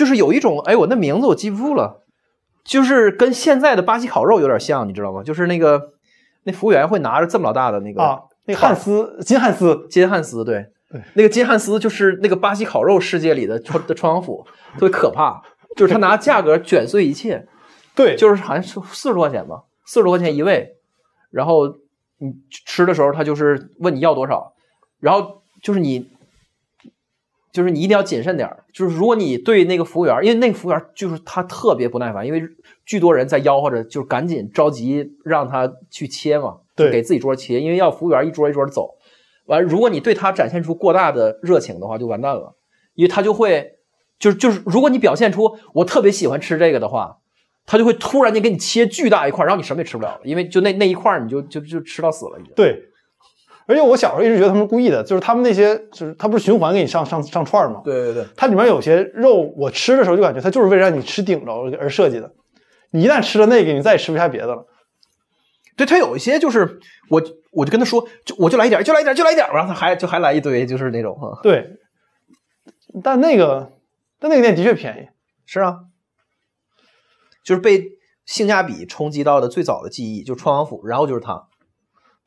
就是有一种，哎，我那名字我记不住了，就是跟现在的巴西烤肉有点像，你知道吗？就是那个那服务员会拿着这么老大的那个啊，那个汉斯金汉斯，金汉斯，对，那个金汉斯就是那个巴西烤肉世界里的穿的穿洋服，特别可怕，就是他拿价格卷碎一切，对，就是好像是四十多块钱吧，四十多块钱一位，然后你吃的时候他就是问你要多少，然后就是你。就是你一定要谨慎点儿。就是如果你对那个服务员，因为那个服务员就是他特别不耐烦，因为巨多人在吆喝着，就是赶紧着急让他去切嘛，对，给自己桌切，因为要服务员一桌一桌的走。完，如果你对他展现出过大的热情的话，就完蛋了，因为他就会，就是就是，如果你表现出我特别喜欢吃这个的话，他就会突然间给你切巨大一块，然后你什么也吃不了，因为就那那一块你就就就吃到死了已经。对。而且我小时候一直觉得他们故意的，就是他们那些，就是他不是循环给你上上上串吗？对对对，它里面有些肉，我吃的时候就感觉它就是为了让你吃顶着而设计的。你一旦吃了那个，你再也吃不下别的了。对，它有一些就是我我就跟他说，就我就来一点，就来一点，就来一点，然后他还就还来一堆，就是那种哈。对，但那个但那个店的确便宜，是啊，就是被性价比冲击到的最早的记忆，就是川王府，然后就是它。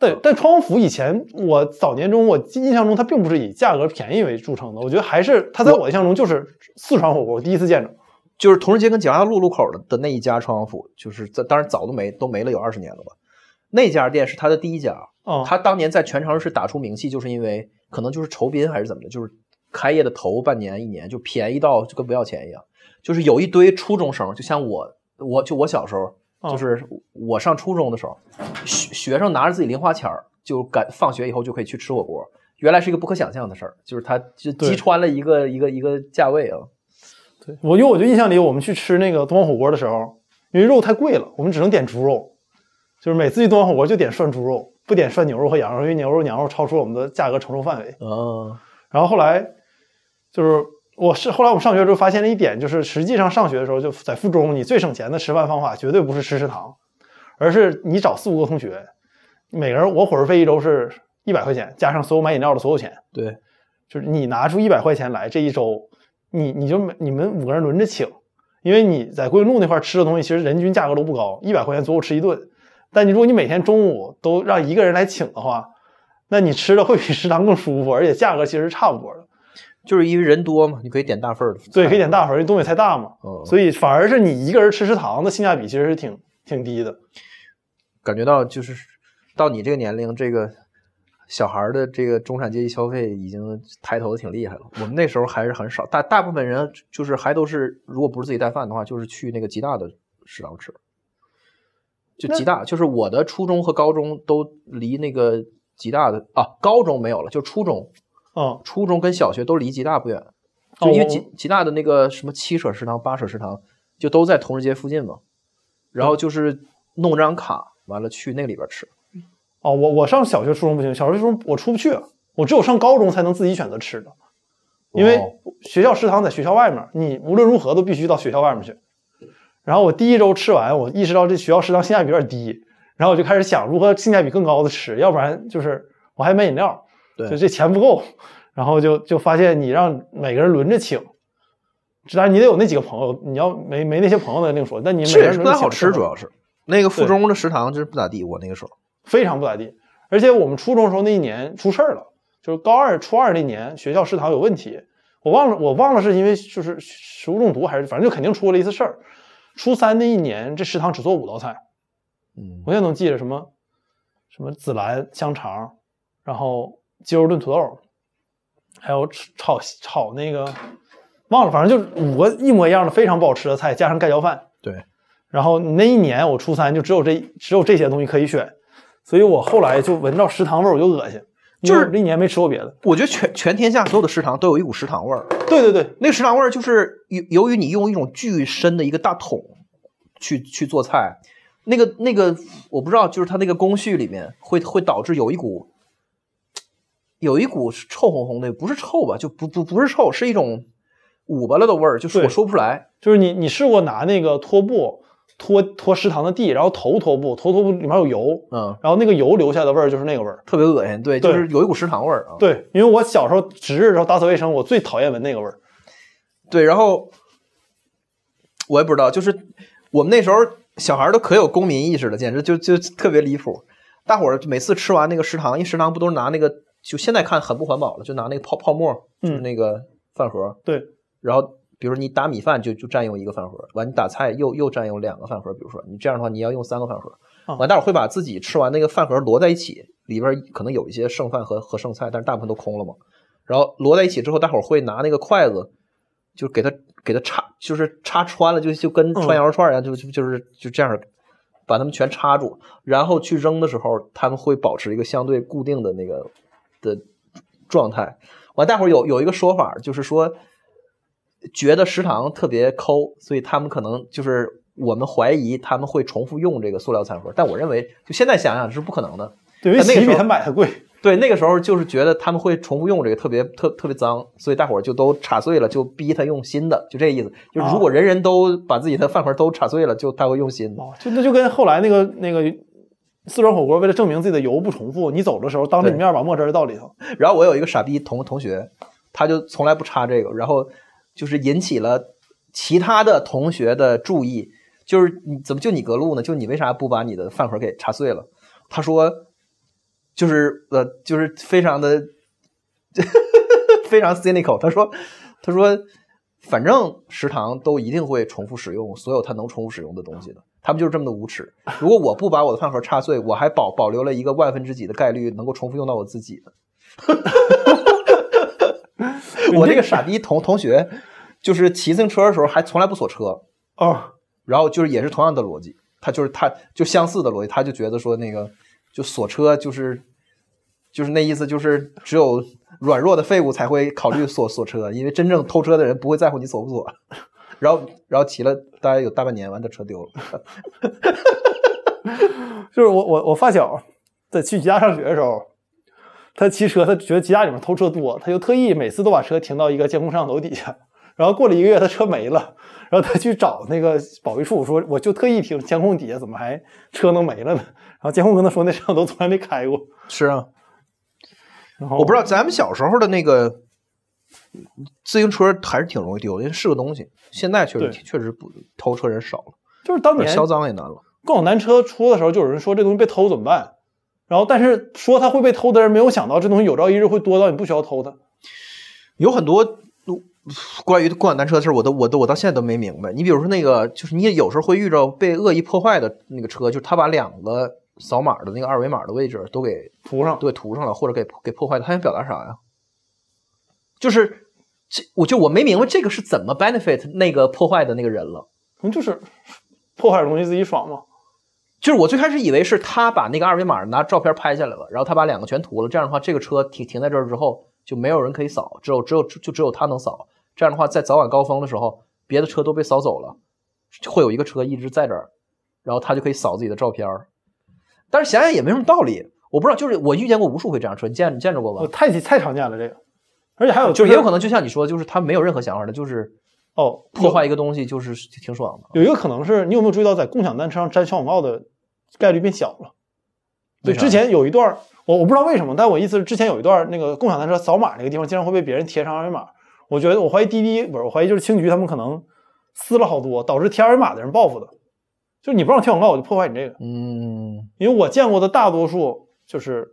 对，但窗户府以前我早年中我印象中它并不是以价格便宜为著称的，我觉得还是它在我印象中就是四川火锅，我第一次见着，就是同仁街跟景华路路口的的那一家川王府，就是在当然早都没都没了有二十年了吧，那家店是他的第一家，哦，他当年在全城市打出名气，就是因为可能就是酬宾还是怎么的，就是开业的头半年一年就便宜到就跟不要钱一样，就是有一堆初中生，就像我，我就我小时候。就是我上初中的时候，学学生拿着自己零花钱儿，就赶放学以后就可以去吃火锅。原来是一个不可想象的事儿，就是它就击穿了一个一个一个价位啊。对我，因为我就印象里，我们去吃那个东方火锅的时候，因为肉太贵了，我们只能点猪肉，就是每次去东方火锅就点涮猪肉，不点涮牛肉和羊肉，因为牛肉、羊肉超出我们的价格承受范围。嗯，然后后来就是。我是后来我们上学之后发现了一点，就是实际上上学的时候就在附中，你最省钱的吃饭方法绝对不是吃食堂，而是你找四五个同学，每个人我伙食费一周是一百块钱，加上所有买饮料的所有钱。对，就是你拿出一百块钱来，这一周你你就你们五个人轮着请，因为你在桂林路那块吃的东西其实人均价格都不高，一百块钱足够吃一顿。但你如果你每天中午都让一个人来请的话，那你吃的会比食堂更舒服，而且价格其实差不多的。就是因为人多嘛，你可以点大份的。对，可以点大份，因为东北太大嘛。嗯。所以反而是你一个人吃食堂的性价比其实是挺挺低的。感觉到就是到你这个年龄，这个小孩的这个中产阶级消费已经抬头的挺厉害了。我们那时候还是很少，大大部分人就是还都是，如果不是自己带饭的话，就是去那个吉大的食堂吃。就吉大，就是我的初中和高中都离那个吉大的啊，高中没有了，就初中。嗯，初中跟小学都离吉大不远，就因为吉吉大的那个什么七舍食堂、八舍食堂，就都在同仁街附近嘛。然后就是弄张卡，完了去那里边吃。哦，我我上小学、初中不行，小学、初中我出不去，我只有上高中才能自己选择吃的，因为学校食堂在学校外面，你无论如何都必须到学校外面去。然后我第一周吃完，我意识到这学校食堂性价比有点低，然后我就开始想如何性价比更高的吃，要不然就是我还买饮料。就这钱不够，然后就就发现你让每个人轮着请，当然你得有那几个朋友，你要没没那些朋友那另说。但你每个人不太好吃，主要是那个附中的食堂就是不咋地。我那个时候非常不咋地，而且我们初中时候那一年出事儿了，就是高二初二那年学校食堂有问题，我忘了我忘了是因为就是食物中毒还是反正就肯定出了一次事儿。初三那一年这食堂只做五道菜，嗯，我现在能记着什么什么紫兰香肠，然后。鸡肉炖土豆，还有炒炒那个忘了，反正就五个一模一样的非常不好吃的菜，加上盖浇饭。对，然后那一年我初三就只有这只有这些东西可以选，所以我后来就闻到食堂味儿我就恶心，就是那年没吃过别的。我觉得全全天下所有的食堂都有一股食堂味儿。对对对，那个食堂味儿就是由由于你用一种巨深的一个大桶去去做菜，那个那个我不知道，就是它那个工序里面会会导致有一股。有一股臭烘烘的，不是臭吧？就不不不是臭，是一种捂巴了的味儿，就是我说不出来。就是你你试过拿那个拖布拖拖食堂的地，然后头拖布，头拖布里面有油，嗯，然后那个油留下的味儿就是那个味儿，特别恶心。对，就是有一股食堂味儿啊。对，因为我小时候值日的时候打扫卫生，我最讨厌闻那个味儿。对，然后我也不知道，就是我们那时候小孩都可有公民意识了，简直就就特别离谱。大伙儿每次吃完那个食堂，因为食堂不都是拿那个，就现在看很不环保了，就拿那个泡泡沫，就是那个饭盒。对，然后比如说你打米饭就就占用一个饭盒，完你打菜又又占用两个饭盒，比如说你这样的话你要用三个饭盒，完大伙会把自己吃完那个饭盒摞在一起，里边可能有一些剩饭和和剩菜，但是大部分都空了嘛。然后摞在一起之后，大伙会拿那个筷子，就给它给它插，就是插穿了，就就跟穿羊肉串一样，就就就是就这样。把它们全插住，然后去扔的时候，他们会保持一个相对固定的那个的状态。完，大伙儿有有一个说法，就是说觉得食堂特别抠，所以他们可能就是我们怀疑他们会重复用这个塑料餐盒。但我认为，就现在想想这是不可能的。对，因为洗比他买的贵。对，那个时候就是觉得他们会重复用这个，特别特特别脏，所以大伙儿就都插碎了，就逼他用新的，就这意思。就如果人人都把自己的饭盒都插碎了，就他会用新的。就那就跟后来那个那个四川火锅为了证明自己的油不重复，你走的时候当着你面把墨汁倒里头。然后我有一个傻逼同同学，他就从来不插这个，然后就是引起了其他的同学的注意，就是你怎么就你隔路呢？就你为啥不把你的饭盒给插碎了？他说。就是呃，就是非常的 非常 cynical。他说：“他说，反正食堂都一定会重复使用所有他能重复使用的东西的，他们就是这么的无耻。如果我不把我的饭盒插碎，我还保保留了一个万分之几的概率能够重复用到我自己的。我这个傻逼同同学，就是骑自行车的时候还从来不锁车哦，然后就是也是同样的逻辑，他就是他就相似的逻辑，他就觉得说那个。”就锁车就是，就是那意思，就是只有软弱的废物才会考虑锁锁车，因为真正偷车的人不会在乎你锁不锁。然后，然后骑了大概有大半年，完这车丢了。就是我我我发小在去吉大上学的时候，他骑车，他觉得吉大里面偷车多，他就特意每次都把车停到一个监控摄像头底下。然后过了一个月，他车没了，然后他去找那个保卫处，说我就特意停监控底下，怎么还车能没了呢？然后监控跟他说，那摄像头从来没开过。是啊，然后我不知道咱们小时候的那个自行车还是挺容易丢，因为是个东西。现在确实确实不偷车人少了，就是当年销赃也难了。共享单车出的时候，就有人说这东西被偷怎么办？然后但是说它会被偷的人，没有想到这东西有朝一日会多到你不需要偷它。有很多关于共享单车的事，我都我都我到现在都没明白。你比如说那个，就是你有时候会遇着被恶意破坏的那个车，就是他把两个。扫码的那个二维码的位置都给涂上，对，涂上了，或者给给破坏了。他想表达啥呀？就是这，我就我没明白这个是怎么 benefit 那个破坏的那个人了。可能就是破坏的东西自己爽嘛。就是我最开始以为是他把那个二维码拿照片拍下来了，然后他把两个全涂了。这样的话，这个车停停在这儿之后，就没有人可以扫，只有只有就只有他能扫。这样的话，在早晚高峰的时候，别的车都被扫走了，会有一个车一直在这儿，然后他就可以扫自己的照片。但是想想也没什么道理，我不知道，就是我遇见过无数回这样车，你见你见着过吗？太太常见了这个，而且还有就是也有可能就像你说，就是他没有任何想法的，就是哦破坏一个东西就是挺爽的。有一个可能是你有没有注意到，在共享单车上粘小广告的概率变小了？对，之前有一段我我不知道为什么，但我意思是之前有一段那个共享单车扫码那个地方经常会被别人贴上二维码，我觉得我怀疑滴滴不是，我怀疑就是青桔他们可能撕了好多，导致贴二维码的人报复的。就是你不让我贴广告，我就破坏你这个。嗯，因为我见过的大多数就是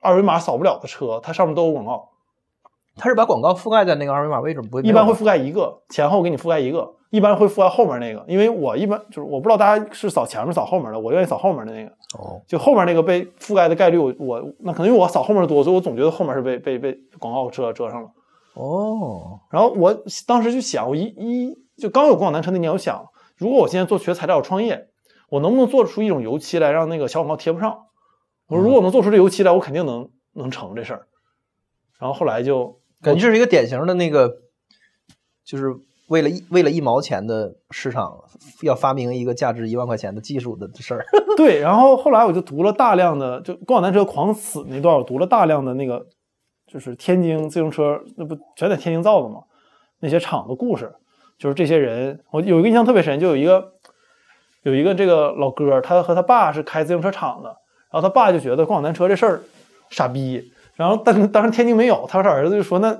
二维码扫不了的车，它上面都有广告。它是把广告覆盖在那个二维码位置，不会一般会覆盖一个，前后给你覆盖一个，一般会覆盖后面那个。因为我一般就是我不知道大家是扫前面扫后面的，我愿意扫后面的那个。哦，就后面那个被覆盖的概率，我我那可能因为我扫后面的多，所以我总觉得后面是被被被广告遮遮上了。哦，然后我当时就想，我一一就刚有共享单车那年，我想，如果我现在做学材料创业。我能不能做出一种油漆来，让那个小广告贴不上？我说如果能做出这油漆来，我肯定能能成这事儿。然后后来就感觉就是一个典型的那个，就是为了一为了一毛钱的市场，要发明一个价值一万块钱的技术的事儿。对，然后后来我就读了大量的，就共享单车狂死那段，我读了大量的那个，就是天津自行车，那不全在天津造的吗？那些厂的故事，就是这些人，我有一个印象特别深，就有一个。有一个这个老哥，他和他爸是开自行车厂的，然后他爸就觉得共享单车这事儿傻逼，然后但当时天津没有，他说他儿子就说那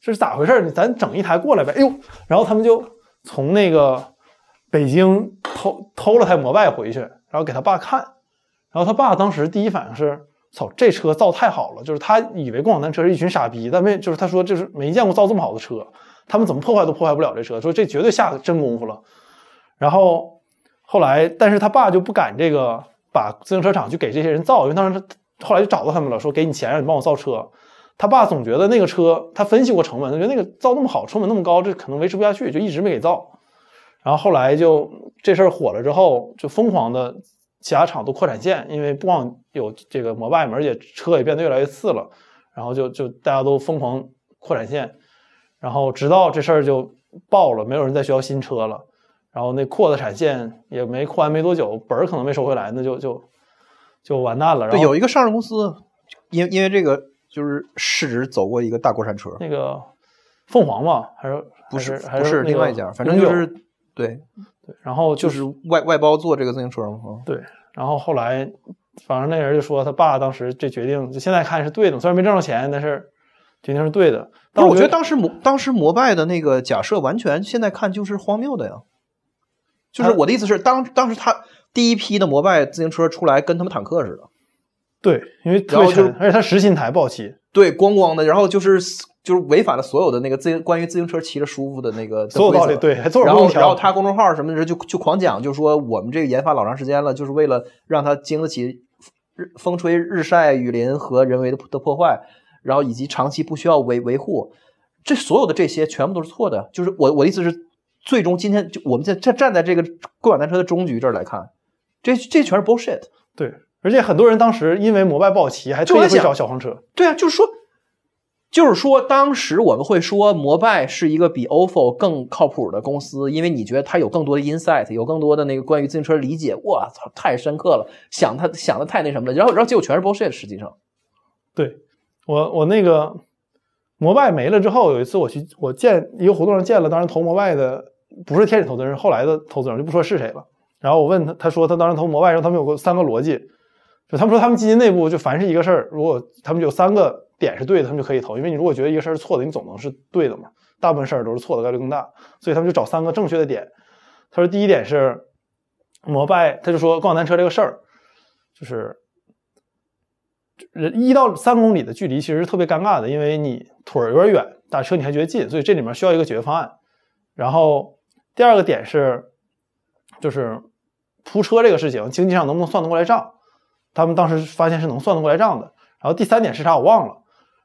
这是咋回事？咱整一台过来呗。哎呦，然后他们就从那个北京偷偷了台摩拜回去，然后给他爸看，然后他爸当时第一反应是：操，这车造太好了，就是他以为共享单车是一群傻逼，但没就是他说就是没见过造这么好的车，他们怎么破坏都破坏不了这车，说这绝对下真功夫了。然后后来，但是他爸就不敢这个把自行车厂去给这些人造，因为当时后来就找到他们了，说给你钱让你帮我造车。他爸总觉得那个车，他分析过成本，他觉得那个造那么好，成本那么高，这可能维持不下去，就一直没给造。然后后来就这事儿火了之后，就疯狂的其他厂都扩产线，因为不光有这个摩拜嘛，而且车也变得越来越次了。然后就就大家都疯狂扩产线，然后直到这事儿就爆了，没有人再需要新车了。然后那扩的产线也没扩完没多久，本儿可能没收回来，那就就就完蛋了。对，有一个上市公司，因因为这个。就是市值走过一个大过山车，那个凤凰吧，还是不是？还是另外一家，反正就是对对。然后就是外外包做这个自行车嘛。对。然后后来，反正那人就说他爸当时这决定，就现在看是对的，虽然没挣着钱，但是决定是对的。但我觉得当时摩当时摩拜的那个假设，完全现在看就是荒谬的呀。就是我的意思是，当当时他第一批的摩拜自行车出来，跟他们坦克似的。对，因为然后就而且它实心台不好骑，对，咣咣的，然后就是就是违反了所有的那个自行关于自行车骑着舒服的那个所有道理，对，还做然后然后他公众号什么的就就狂讲，就说我们这个研发老长时间了，就是为了让它经得起日风吹日晒雨淋和人为的的破坏，然后以及长期不需要维维护，这所有的这些全部都是错的。就是我我的意思是，最终今天就我们在站站在这个共享单车的终局这儿来看，这这全是 bullshit。对。而且很多人当时因为摩拜不好骑，还特意会找小黄车。对啊，就是说，就是说，当时我们会说摩拜是一个比 ofo 更靠谱的公司，因为你觉得它有更多的 insight，有更多的那个关于自行车理解。我操，太深刻了，想他想的太那什么了。然后，然后结果全是 bullshit。实际上，对我我那个摩拜没了之后，有一次我去我见一个活动上见了，当时投摩拜的不是天使投资人，后来的投资人就不说是谁了。然后我问他，他说他当时投摩拜时候，他们有个三个逻辑。就他们说，他们基金内部就凡是一个事儿，如果他们有三个点是对的，他们就可以投。因为你如果觉得一个事儿是错的，你总能是对的嘛。大部分事儿都是错的概率更大，所以他们就找三个正确的点。他说，第一点是摩拜，他就说共享单车这个事儿，就是人一到三公里的距离其实是特别尴尬的，因为你腿儿有点远，打车你还觉得近，所以这里面需要一个解决方案。然后第二个点是，就是铺车这个事情，经济上能不能算得过来账？他们当时发现是能算得过来账的，然后第三点是啥我忘了，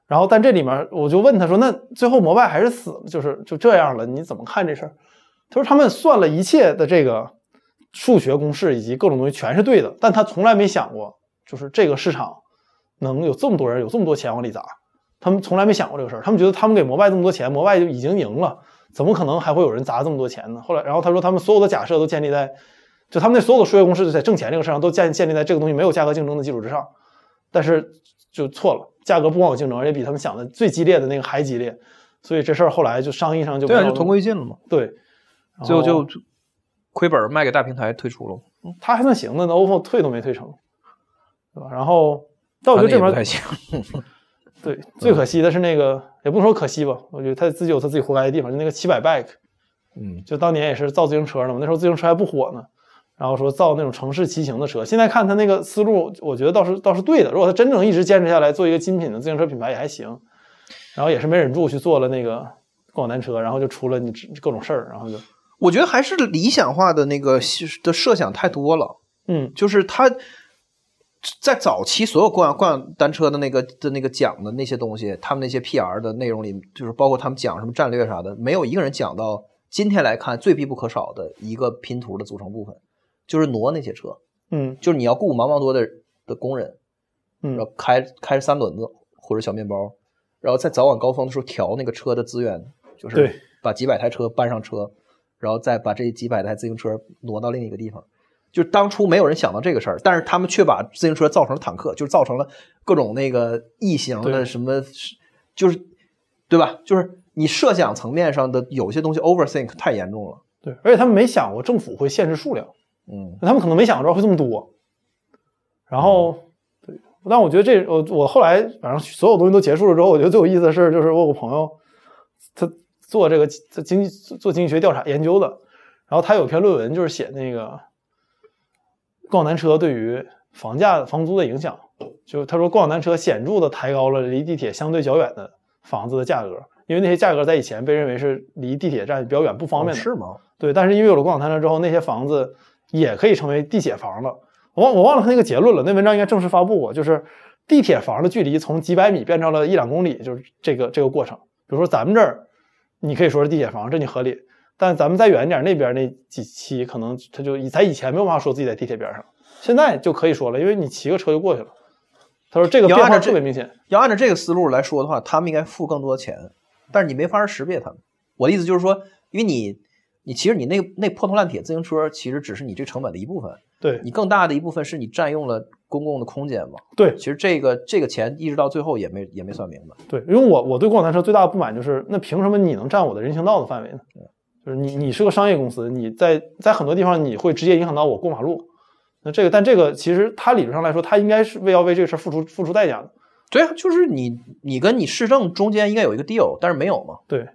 然后但这里面我就问他说，那最后摩拜还是死了，就是就这样了，你怎么看这事儿？他说他们算了一切的这个数学公式以及各种东西全是对的，但他从来没想过，就是这个市场能有这么多人有这么多钱往里砸，他们从来没想过这个事儿，他们觉得他们给摩拜这么多钱，摩拜就已经赢了，怎么可能还会有人砸这么多钱呢？后来，然后他说他们所有的假设都建立在。就他们那所有的数学公式，在挣钱这个事上都建建立在这个东西没有价格竞争的基础之上，但是就错了，价格不光有竞争，而且比他们想的最激烈的那个还激烈，所以这事儿后来就商议上就对，就同归于尽了嘛。对，最后就亏本卖给大平台退出了。他还算行的，那 OPPO 退都没退成，对吧？然后，但我觉得这边还行。对，最可惜的是那个，也不能说可惜吧，我觉得他自己有他自己活该的地方，就那个七百 bike，嗯，就当年也是造自行车的嘛，那时候自行车还不火呢。然后说造那种城市骑行的车，现在看他那个思路，我觉得倒是倒是对的。如果他真正一直坚持下来，做一个精品的自行车品牌也还行。然后也是没忍住去做了那个共享单车，然后就出了你各种事儿，然后就我觉得还是理想化的那个的设想太多了。嗯，就是他在早期所有共享共享单车的那个的那个讲的那些东西，他们那些 PR 的内容里，就是包括他们讲什么战略啥的，没有一个人讲到今天来看最必不可少的一个拼图的组成部分。就是挪那些车，嗯，就是你要雇茫茫多的的工人，嗯，然后开开着三轮子或者小面包，然后在早晚高峰的时候调那个车的资源，就是把几百台车搬上车，然后再把这几百台自行车挪到另一个地方。就当初没有人想到这个事儿，但是他们却把自行车造成了坦克，就是造成了各种那个异形的什么，就是对吧？就是你设想层面上的有些东西 overthink 太严重了。对，而且他们没想过政府会限制数量。嗯，他们可能没想着会这么多，然后，对，但我觉得这我我后来反正所有东西都结束了之后，我觉得最有意思的事就是我有个朋友，他做这个经济做经济学调查研究的，然后他有篇论文就是写那个共享单车对于房价房租的影响，就他说共享单车显著的抬高了离地铁相对较远的房子的价格，因为那些价格在以前被认为是离地铁站比较远不方便的，是吗？对，但是因为有了共享单车之后，那些房子也可以成为地铁房了。我忘我忘了他那个结论了，那文章应该正式发布过，就是地铁房的距离从几百米变成了一两公里，就是这个这个过程。比如说咱们这儿，你可以说是地铁房，这你合理，但咱们再远一点，那边那几期可能他就在以前没有办法说自己在地铁边上，现在就可以说了，因为你骑个车就过去了。他说这个变化特别明显。要按照这个思路来说的话，他们应该付更多的钱，但是你没法识别他们。我的意思就是说，因为你你其实你那那破铜烂铁自行车其实只是你这成本的一部分。对你更大的一部分是你占用了公共的空间嘛？对，其实这个这个钱一直到最后也没也没算明白。对，因为我我对共享单车最大的不满就是，那凭什么你能占我的人行道的范围呢？就是你你是个商业公司，你在在很多地方你会直接影响到我过马路。那这个，但这个其实它理论上来说，它应该是为要为这个事付出付出代价的。对啊，就是你你跟你市政中间应该有一个 deal，但是没有嘛？对。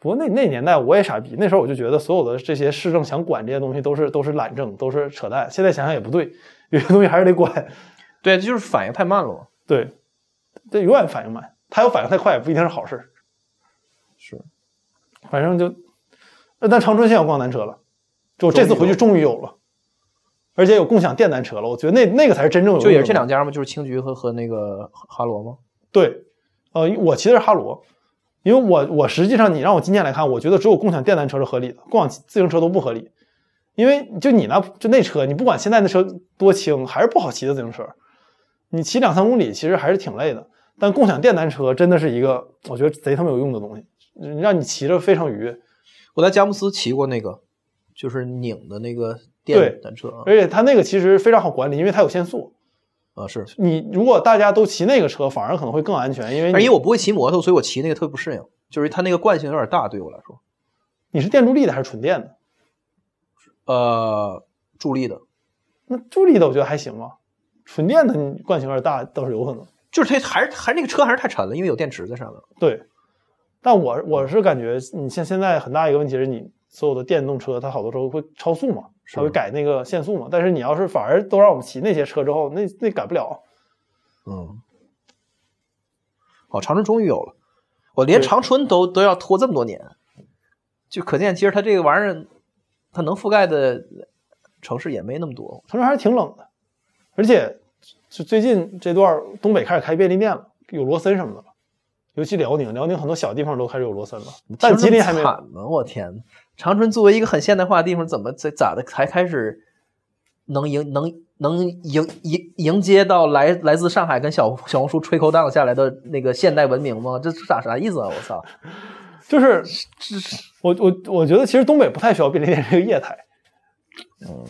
不过那那年代我也傻逼，那时候我就觉得所有的这些市政想管这些东西都是都是懒政，都是扯淡。现在想想也不对，有些东西还是得管。对，就是反应太慢了嘛。对，这永远反应慢，他要反应太快也不一定是好事。是，反正就，但长春现在有共享单车了，就这次回去终于有了，而且有共享电单车了。我觉得那那个才是真正有。就也是这两家吗？就是青桔和和那个哈罗吗？对，呃，我骑的是哈罗。因为我我实际上你让我今天来看，我觉得只有共享电单车是合理的，共享自行车都不合理。因为就你那就那车，你不管现在那车多轻，还是不好骑的自行车。你骑两三公里其实还是挺累的。但共享电单车真的是一个我觉得贼他妈有用的东西，让你骑着非常愉悦。我在佳木斯骑过那个，就是拧的那个电单车，而且它那个其实非常好管理，因为它有限速。啊，是你如果大家都骑那个车，反而可能会更安全，因为因为我不会骑摩托，所以我骑那个特别不适应，就是它那个惯性有点大，对我来说。你是电助力的还是纯电的？呃，助力的。那助力的我觉得还行吧，纯电的你惯性有点大，倒是有可能。就是它还是还是那个车还是太沉了，因为有电池在上面。对，但我我是感觉，你像现在很大一个问题是你所有的电动车，它好多时候会超速嘛。稍微改那个限速嘛，但是你要是反而都让我们骑那些车之后，那那改不了。嗯，哦，长春终于有了，我连长春都都要拖这么多年，就可见其实它这个玩意儿，它能覆盖的城市也没那么多。长春还是挺冷的，而且就最近这段东北开始开便利店了，有罗森什么的了，尤其辽宁，辽宁很多小地方都开始有罗森了，但吉林还没惨呢，我天！长春作为一个很现代化的地方，怎么在咋的才开始能迎能能迎迎迎接到来来自上海跟小小红书吹口档下来的那个现代文明吗？这是啥啥意思啊？我操！就是我我我觉得其实东北不太需要便利店这个业态，嗯，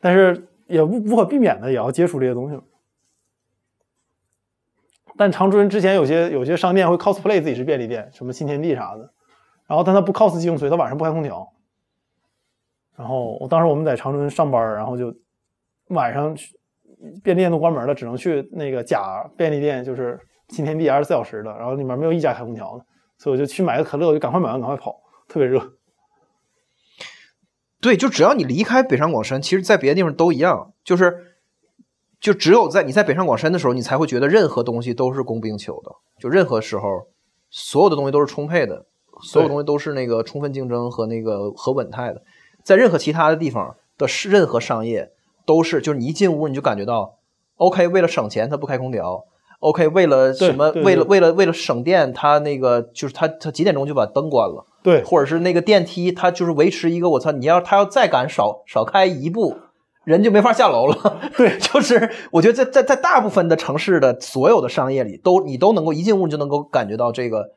但是也无无可避免的也要接触这些东西。但长春之前有些有些商店会 cosplay 自己是便利店，什么新天地啥的。然后，但他不 cos 精髓，他晚上不开空调。然后，我当时我们在长春上班，然后就晚上便利店都关门了，只能去那个假便利店，就是新天地二十四小时的，然后里面没有一家开空调的，所以我就去买个可乐，就赶快买完赶快跑，特别热。对，就只要你离开北上广深，其实在别的地方都一样，就是就只有在你在北上广深的时候，你才会觉得任何东西都是供不应求的，就任何时候所有的东西都是充沛的。所有东西都是那个充分竞争和那个和稳态的，在任何其他的地方的任何商业都是，就是你一进屋你就感觉到，OK，为了省钱他不开空调，OK，为了什么？为了为了为了省电，他那个就是他他几点钟就把灯关了，对，或者是那个电梯他就是维持一个我操，你要他要再敢少少开一步，人就没法下楼了，对，就是我觉得在在在大部分的城市的所有的商业里，都你都能够一进屋就能够感觉到这个。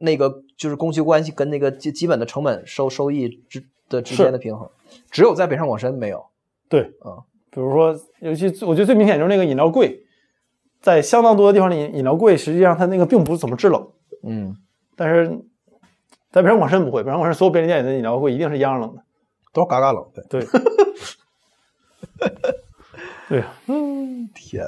那个就是供需关系跟那个基基本的成本收收益之的之间的平衡，只有在北上广深没有。对，嗯，比如说，尤其我觉得最明显就是那个饮料柜，在相当多的地方里，饮料柜实际上它那个并不怎么制冷。嗯，但是在北上广深不会，北上广深所有便利店里的饮料柜一定是一样冷的，都是嘎嘎冷。对，对，对，嗯，天。